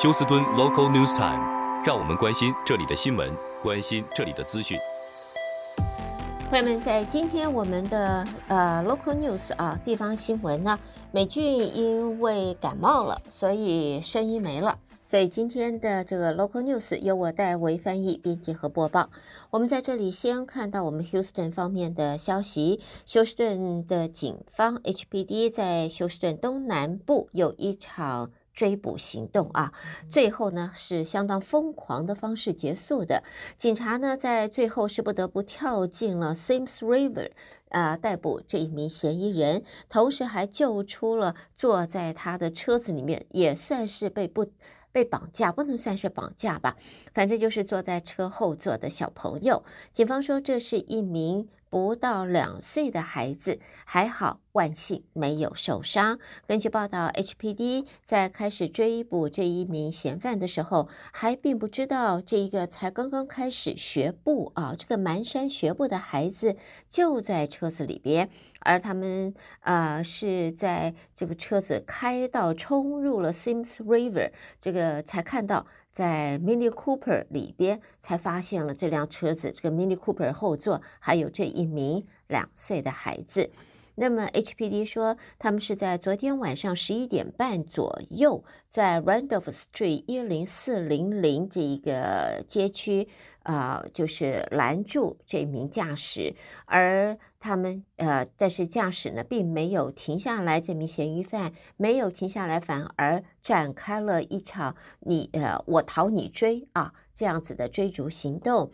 休斯敦 Local News Time，让我们关心这里的新闻，关心这里的资讯。朋友们，在今天我们的呃 Local News 啊地方新闻呢，美俊因为感冒了，所以声音没了。所以今天的这个 Local News 由我代为翻译、编辑和播报。我们在这里先看到我们 Houston 方面的消息：休斯顿的警方 HPD 在休斯顿东南部有一场追捕行动啊，最后呢是相当疯狂的方式结束的。警察呢在最后是不得不跳进了 Sims River 啊，逮捕这一名嫌疑人，同时还救出了坐在他的车子里面，也算是被不。被绑架不能算是绑架吧，反正就是坐在车后座的小朋友。警方说这是一名不到两岁的孩子，还好，万幸没有受伤。根据报道，HPD 在开始追捕这一名嫌犯的时候，还并不知道这一个才刚刚开始学步啊，这个蹒跚学步的孩子就在车子里边，而他们呃是在这个车子开到冲入了 Sims River 这个才看到。在 Mini Cooper 里边才发现了这辆车子，这个 Mini Cooper 后座还有这一名两岁的孩子。那么 HPD 说，他们是在昨天晚上十一点半左右，在 Randolph Street 一零四零零这一个街区。啊、呃，就是拦住这名驾驶，而他们呃，但是驾驶呢并没有停下来，这名嫌疑犯没有停下来，反而展开了一场你呃我逃你追啊这样子的追逐行动。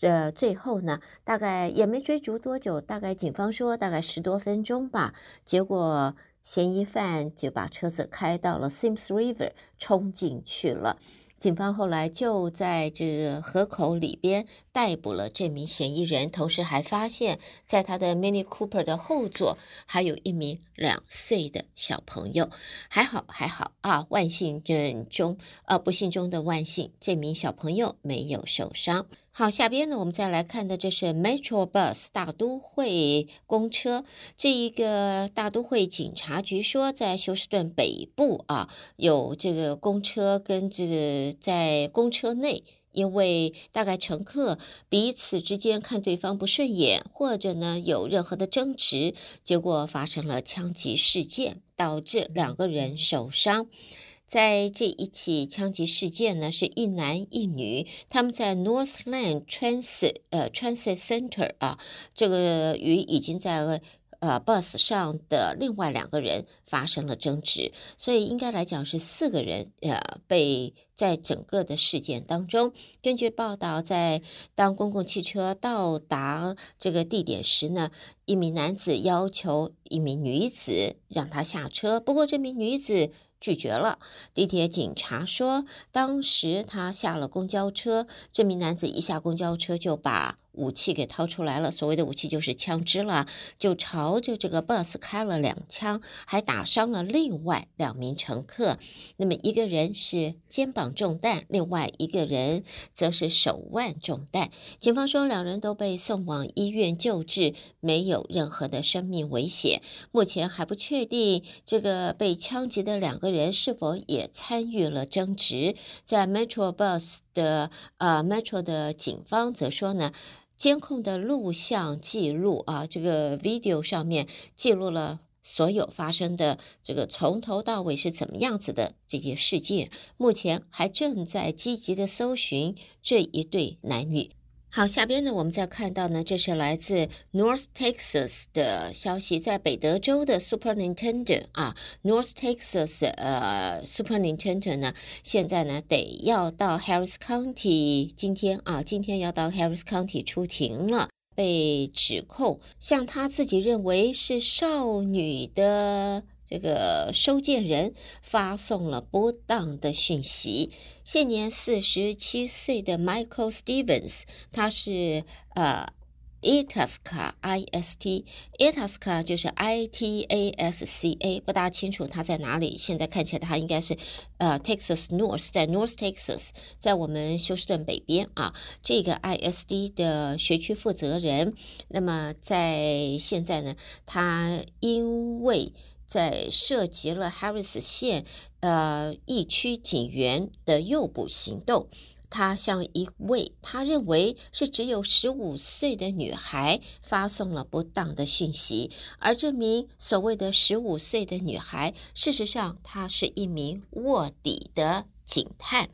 呃，最后呢，大概也没追逐多久，大概警方说大概十多分钟吧，结果嫌疑犯就把车子开到了 Sims River，冲进去了。警方后来就在这个河口里边逮捕了这名嫌疑人，同时还发现，在他的 Mini Cooper 的后座还有一名两岁的小朋友。还好，还好啊，万幸中，呃，不幸中的万幸，这名小朋友没有受伤。好，下边呢，我们再来看的这是 Metro Bus 大都会公车。这一个大都会警察局说，在休斯顿北部啊，有这个公车跟这个在公车内，因为大概乘客彼此之间看对方不顺眼，或者呢有任何的争执，结果发生了枪击事件，导致两个人受伤。在这一起枪击事件呢，是一男一女，他们在 Northland Transit 呃 Transit Center 啊，这个与已经在呃 bus 上的另外两个人发生了争执，所以应该来讲是四个人呃被在整个的事件当中。根据报道，在当公共汽车到达这个地点时呢，一名男子要求一名女子让他下车，不过这名女子。拒绝了。地铁警察说，当时他下了公交车，这名男子一下公交车就把武器给掏出来了，所谓的武器就是枪支了，就朝着这个 bus 开了两枪，还打伤了另外两名乘客。那么一个人是肩膀中弹，另外一个人则是手腕中弹。警方说两人都被送往医院救治，没有任何的生命危险。目前还不确定这个被枪击的两个人是否也参与了争执。在 Metro Bus 的呃 Metro 的警方则说呢。监控的录像记录啊，这个 video 上面记录了所有发生的这个从头到尾是怎么样子的这件事件。目前还正在积极的搜寻这一对男女。好，下边呢，我们再看到呢，这是来自 North Texas 的消息，在北德州的 Super Nintendo 啊，North Texas 呃 Super Nintendo 呢，现在呢得要到 Harris County，今天啊，今天要到 Harris County 出庭了，被指控向他自己认为是少女的。这个收件人发送了不当的讯息。现年四十七岁的 Michael Stevens，他是呃，Itasca I S T，Itasca 就是 I T A S C A，不大清楚它在哪里。现在看起来它应该是呃，Texas North，在 North Texas，在我们休斯顿北边啊。这个 I S D 的学区负责人，那么在现在呢，他因为在涉及了 Harris 县呃疫区警员的诱捕行动。他向一位他认为是只有十五岁的女孩发送了不当的讯息，而这名所谓的十五岁的女孩，事实上她是一名卧底的。警探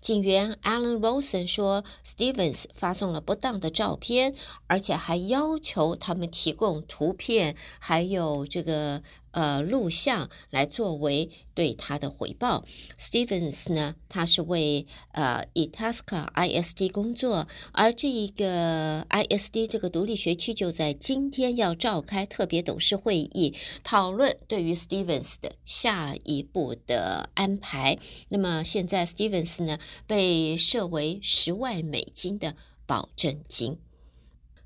警员 Alan Rosen 说，Stevens 发送了不当的照片，而且还要求他们提供图片，还有这个。呃，录像来作为对他的回报。Stevens 呢，他是为呃 Itasca ISD 工作，而这一个 ISD 这个独立学区就在今天要召开特别董事会议，讨论对于 Stevens 的下一步的安排。那么现在 Stevens 呢，被设为十万美金的保证金。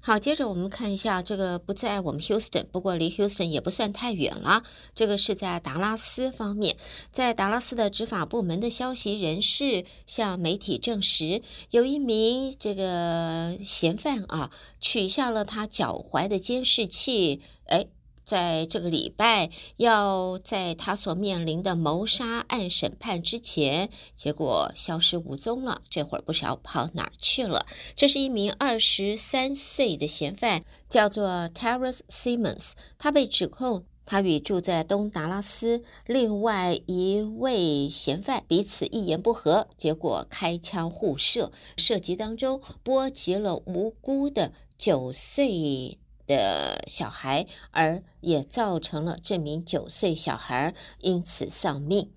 好，接着我们看一下这个不在我们 Houston，不过离 Houston 也不算太远了。这个是在达拉斯方面，在达拉斯的执法部门的消息人士向媒体证实，有一名这个嫌犯啊，取下了他脚踝的监视器，哎。在这个礼拜，要在他所面临的谋杀案审判之前，结果消失无踪了。这会儿不知道跑哪儿去了。这是一名二十三岁的嫌犯，叫做 Terrence Simmons。他被指控，他与住在东达拉斯另外一位嫌犯彼此一言不合，结果开枪互射，射击当中波及了无辜的九岁的小孩，而也造成了这名九岁小孩因此丧命。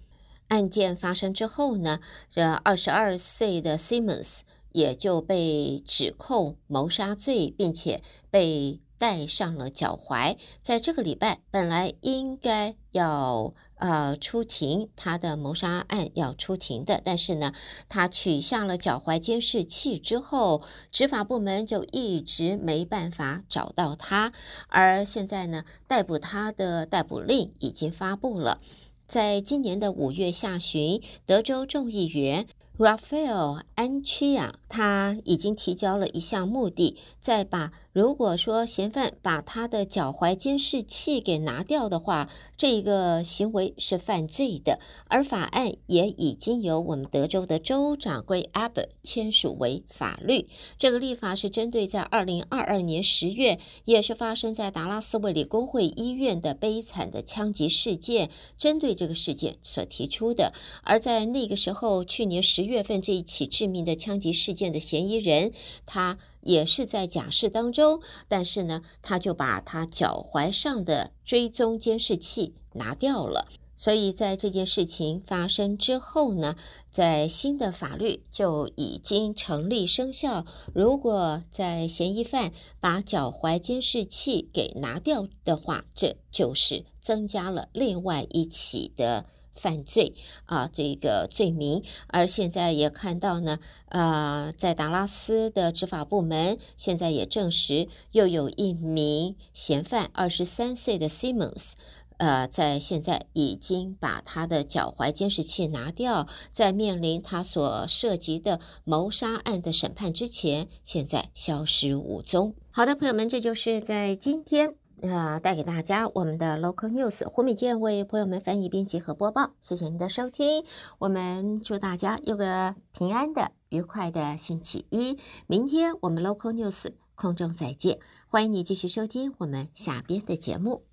案件发生之后呢，这二十二岁的 Simons 也就被指控谋杀罪，并且被。戴上了脚踝，在这个礼拜本来应该要呃出庭，他的谋杀案要出庭的，但是呢，他取下了脚踝监视器之后，执法部门就一直没办法找到他，而现在呢，逮捕他的逮捕令已经发布了，在今年的五月下旬，德州众议员。Rafael Anchia 他已经提交了一项目的，再把如果说嫌犯把他的脚踝监视器给拿掉的话，这个行为是犯罪的。而法案也已经由我们德州的州长 Greg Abbott 签署为法律。这个立法是针对在二零二二年十月，也是发生在达拉斯卫理公会医院的悲惨的枪击事件，针对这个事件所提出的。而在那个时候，去年十。月份这一起致命的枪击事件的嫌疑人，他也是在假释当中，但是呢，他就把他脚踝上的追踪监视器拿掉了。所以在这件事情发生之后呢，在新的法律就已经成立生效。如果在嫌疑犯把脚踝监视器给拿掉的话，这就是增加了另外一起的。犯罪啊，这个罪名，而现在也看到呢，呃，在达拉斯的执法部门现在也证实，又有一名嫌犯，二十三岁的 Simmons，呃，在现在已经把他的脚踝监视器拿掉，在面临他所涉及的谋杀案的审判之前，现在消失无踪。好的，朋友们，这就是在今天。啊，带给大家我们的 local news，胡美健为朋友们翻译、编辑和播报。谢谢您的收听，我们祝大家有个平安的、愉快的星期一。明天我们 local news 空中再见，欢迎你继续收听我们下边的节目。